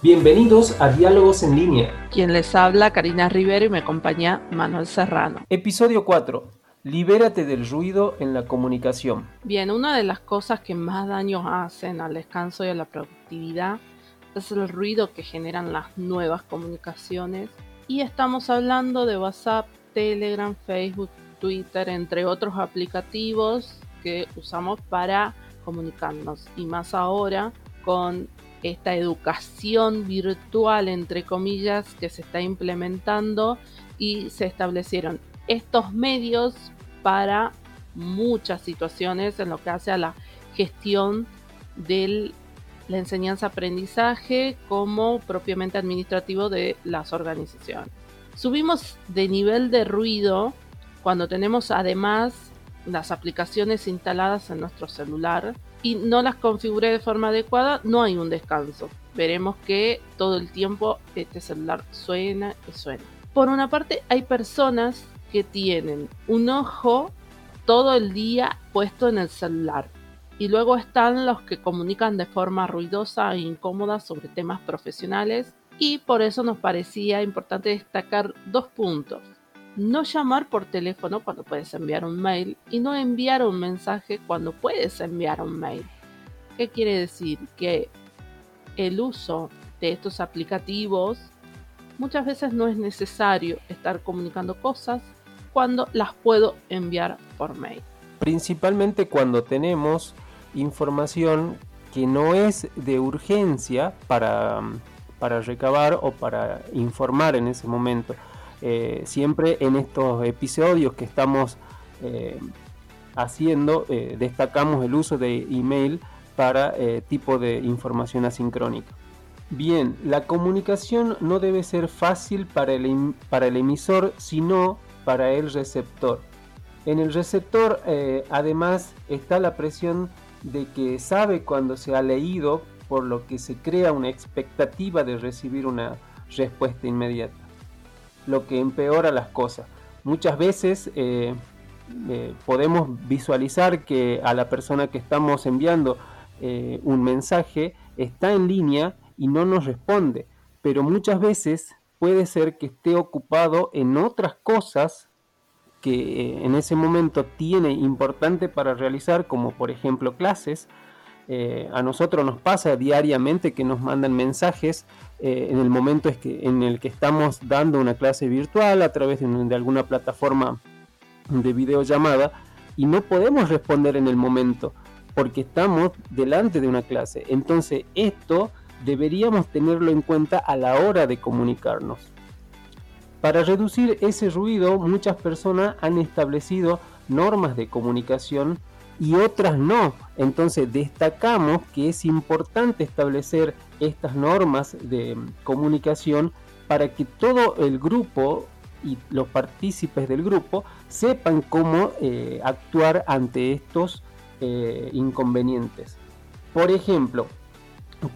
Bienvenidos a Diálogos en Línea. Quien les habla, Karina Rivero y me acompaña Manuel Serrano. Episodio 4. Libérate del ruido en la comunicación. Bien, una de las cosas que más daño hacen al descanso y a la productividad es el ruido que generan las nuevas comunicaciones. Y estamos hablando de WhatsApp, Telegram, Facebook, Twitter, entre otros aplicativos que usamos para comunicarnos. Y más ahora con esta educación virtual, entre comillas, que se está implementando y se establecieron estos medios para muchas situaciones en lo que hace a la gestión de la enseñanza-aprendizaje como propiamente administrativo de las organizaciones. Subimos de nivel de ruido cuando tenemos además las aplicaciones instaladas en nuestro celular y no las configuré de forma adecuada, no hay un descanso. Veremos que todo el tiempo este celular suena y suena. Por una parte, hay personas que tienen un ojo todo el día puesto en el celular. Y luego están los que comunican de forma ruidosa e incómoda sobre temas profesionales. Y por eso nos parecía importante destacar dos puntos no llamar por teléfono cuando puedes enviar un mail y no enviar un mensaje cuando puedes enviar un mail. ¿Qué quiere decir? Que el uso de estos aplicativos muchas veces no es necesario estar comunicando cosas cuando las puedo enviar por mail. Principalmente cuando tenemos información que no es de urgencia para, para recabar o para informar en ese momento. Eh, siempre en estos episodios que estamos eh, haciendo, eh, destacamos el uso de email para tipo de información asincrónica. Bien, la comunicación no debe ser fácil para el, para el emisor, sino para el receptor. En el receptor, además, está la presión de que sabe cuando se ha leído, por lo que se crea una expectativa de recibir una respuesta inmediata lo que empeora las cosas. Muchas veces eh, eh, podemos visualizar que a la persona que estamos enviando eh, un mensaje está en línea y no nos responde, pero muchas veces puede ser que esté ocupado en otras cosas que en ese momento tiene importante para realizar, como por ejemplo clases, eh, a nosotros nos pasa diariamente que nos mandan mensajes eh, en el momento en el que estamos dando una clase virtual a través de, alguna plataforma de videollamada y no podemos responder en el momento porque estamos delante de una clase. Entonces esto deberíamos tenerlo en cuenta a la hora de comunicarnos. Para reducir ese ruido, muchas personas han establecido normas de comunicación y otras no. Entonces destacamos que es importante establecer estas normas de comunicación para que todo el grupo y los partícipes del grupo sepan cómo eh, actuar ante estos eh, inconvenientes. Por ejemplo,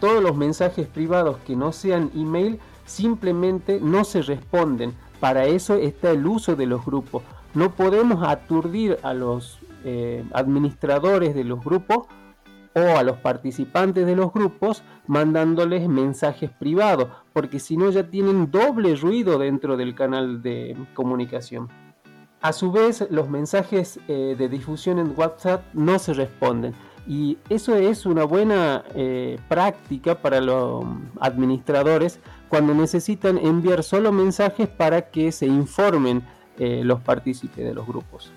todos los mensajes privados que no sean email simplemente no se responden. Para eso está el uso de los grupos. No podemos aturdir a los eh, administradores de los grupos o a los participantes de los grupos mandándoles mensajes privados, porque si no ya tienen doble ruido dentro del canal de comunicación. A su vez, los mensajes eh, de difusión en WhatsApp no se responden. Y eso es una buena eh, práctica para los administradores cuando necesitan enviar solo mensajes para que se informen los partícipes de los grupos.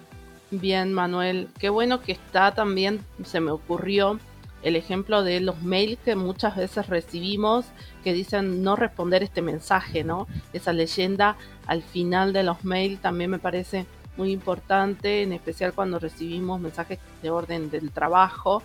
Bien, Manuel, qué bueno que está también, se me ocurrió el ejemplo de los mails que muchas veces recibimos que dicen no responder este mensaje, ¿no? Esa leyenda al final de los mails también me parece muy importante, en especial cuando recibimos mensajes de orden del trabajo.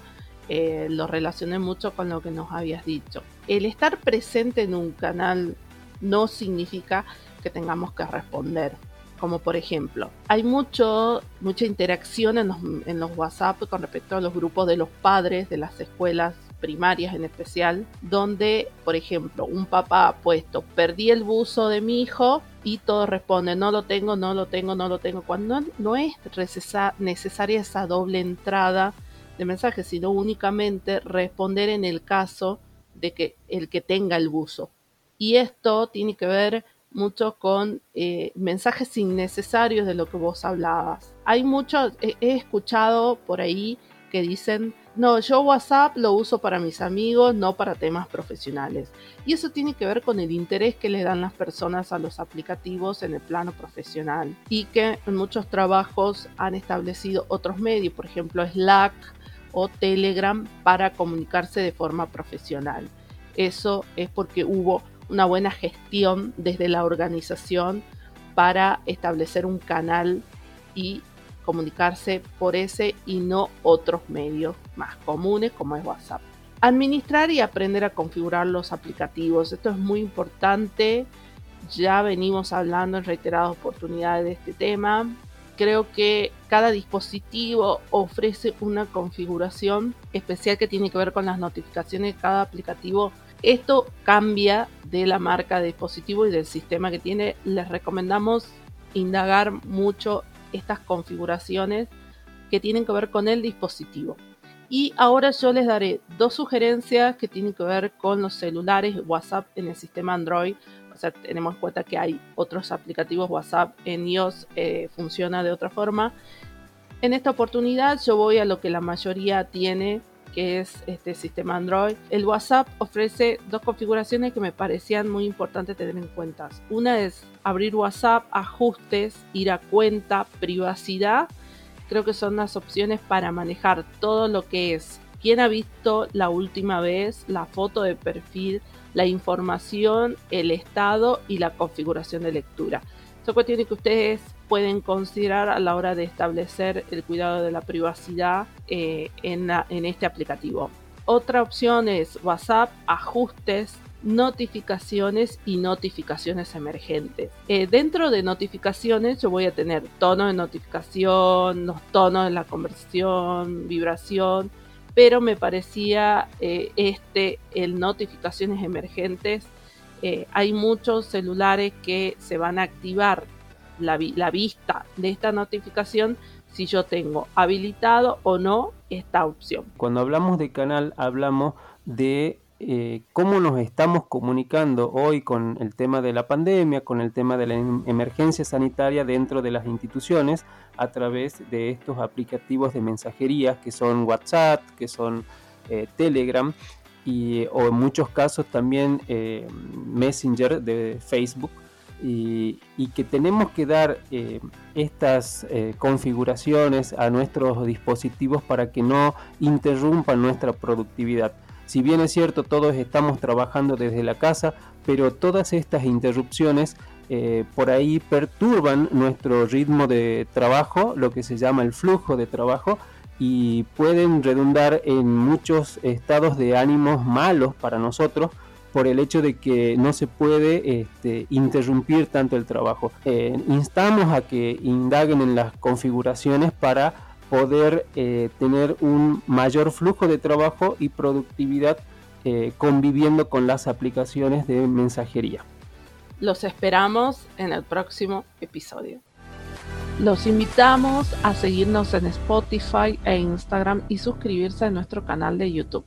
Eh, lo relacioné mucho con lo que nos habías dicho. El estar presente en un canal no significa que tengamos que responder como por ejemplo, hay mucho, mucha interacción en los, en los WhatsApp con respecto a los grupos de los padres de las escuelas primarias en especial, donde, por ejemplo, un papá ha puesto, perdí el buzo de mi hijo y todo responde, no lo tengo, no lo tengo, no lo tengo, cuando no es necesaria esa doble entrada de mensajes, sino únicamente responder en el caso de que el que tenga el buzo. Y esto tiene que ver mucho con eh, mensajes innecesarios de lo que vos hablabas. Hay mucho, he escuchado por ahí que dicen, no, yo WhatsApp lo uso para mis amigos, no para temas profesionales. Y eso tiene que ver con el interés que le dan las personas a los aplicativos en el plano profesional y que en muchos trabajos han establecido otros medios, por ejemplo Slack o Telegram, para comunicarse de forma profesional. Eso es porque hubo una buena gestión desde la organización para establecer un canal y comunicarse por ese y no otros medios más comunes como es WhatsApp. Administrar y aprender a configurar los aplicativos. Esto es muy importante. Ya venimos hablando en reiteradas oportunidades de este tema. Creo que cada dispositivo ofrece una configuración especial que tiene que ver con las notificaciones de cada aplicativo esto cambia de la marca de dispositivo y del sistema que tiene. Les recomendamos indagar mucho estas configuraciones que tienen que ver con el dispositivo. Y ahora yo les daré dos sugerencias que tienen que ver con los celulares WhatsApp en el sistema Android. O sea, tenemos en cuenta que hay otros aplicativos WhatsApp en iOS, eh, funciona de otra forma. En esta oportunidad yo voy a lo que la mayoría tiene que es este sistema Android, el WhatsApp ofrece dos configuraciones que me parecían muy importantes tener en cuenta. Una es abrir WhatsApp, ajustes, ir a cuenta, privacidad. Creo que son las opciones para manejar todo lo que es quién ha visto la última vez, la foto de perfil, la información, el estado y la configuración de lectura. Son cuestiones que ustedes pueden considerar a la hora de establecer el cuidado de la privacidad eh, en, este aplicativo. Otra opción es WhatsApp, ajustes, notificaciones y notificaciones emergentes. Eh, dentro de notificaciones yo voy a tener tono de notificación, los tonos de la conversión, vibración, pero me parecía eh, este, el notificaciones emergentes. hay muchos celulares que se van a activar la, vista de esta notificación si yo tengo habilitado o no esta opción. Cuando hablamos de canal hablamos de eh, cómo nos estamos comunicando hoy con el tema de la pandemia, con el tema de la em, emergencia sanitaria dentro de las instituciones a través de estos aplicativos de mensajería que son WhatsApp, que son eh, Telegram y, o en muchos casos también eh, Messenger de Facebook y, que tenemos que dar estas configuraciones a nuestros dispositivos para que no interrumpan nuestra productividad. Si bien es cierto, todos estamos trabajando desde la casa, pero todas estas interrupciones eh, por ahí perturban nuestro ritmo de trabajo, lo que se llama el flujo de trabajo, y pueden redundar en muchos estados de ánimos malos para nosotros por el hecho de que no se puede este, interrumpir tanto el trabajo. Eh, instamos a que indaguen en las configuraciones para poder eh, tener un mayor flujo de trabajo y productividad eh, conviviendo con las aplicaciones de mensajería. Los esperamos en el próximo episodio. Los invitamos a seguirnos en Spotify e Instagram y suscribirse a nuestro canal de YouTube.